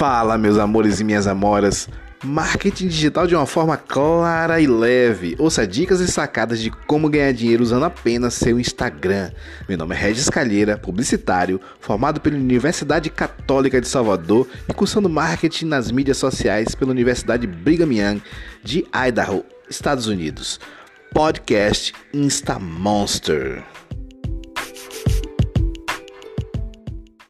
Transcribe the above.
Fala, meus amores e minhas amoras. Marketing digital de uma forma clara e leve. Ouça dicas e sacadas de como ganhar dinheiro usando apenas seu Instagram. Meu nome é Regis Calheira, publicitário, formado pela Universidade Católica de Salvador e cursando marketing nas mídias sociais pela Universidade Brigham Young de Idaho, Estados Unidos. Podcast Insta Monster.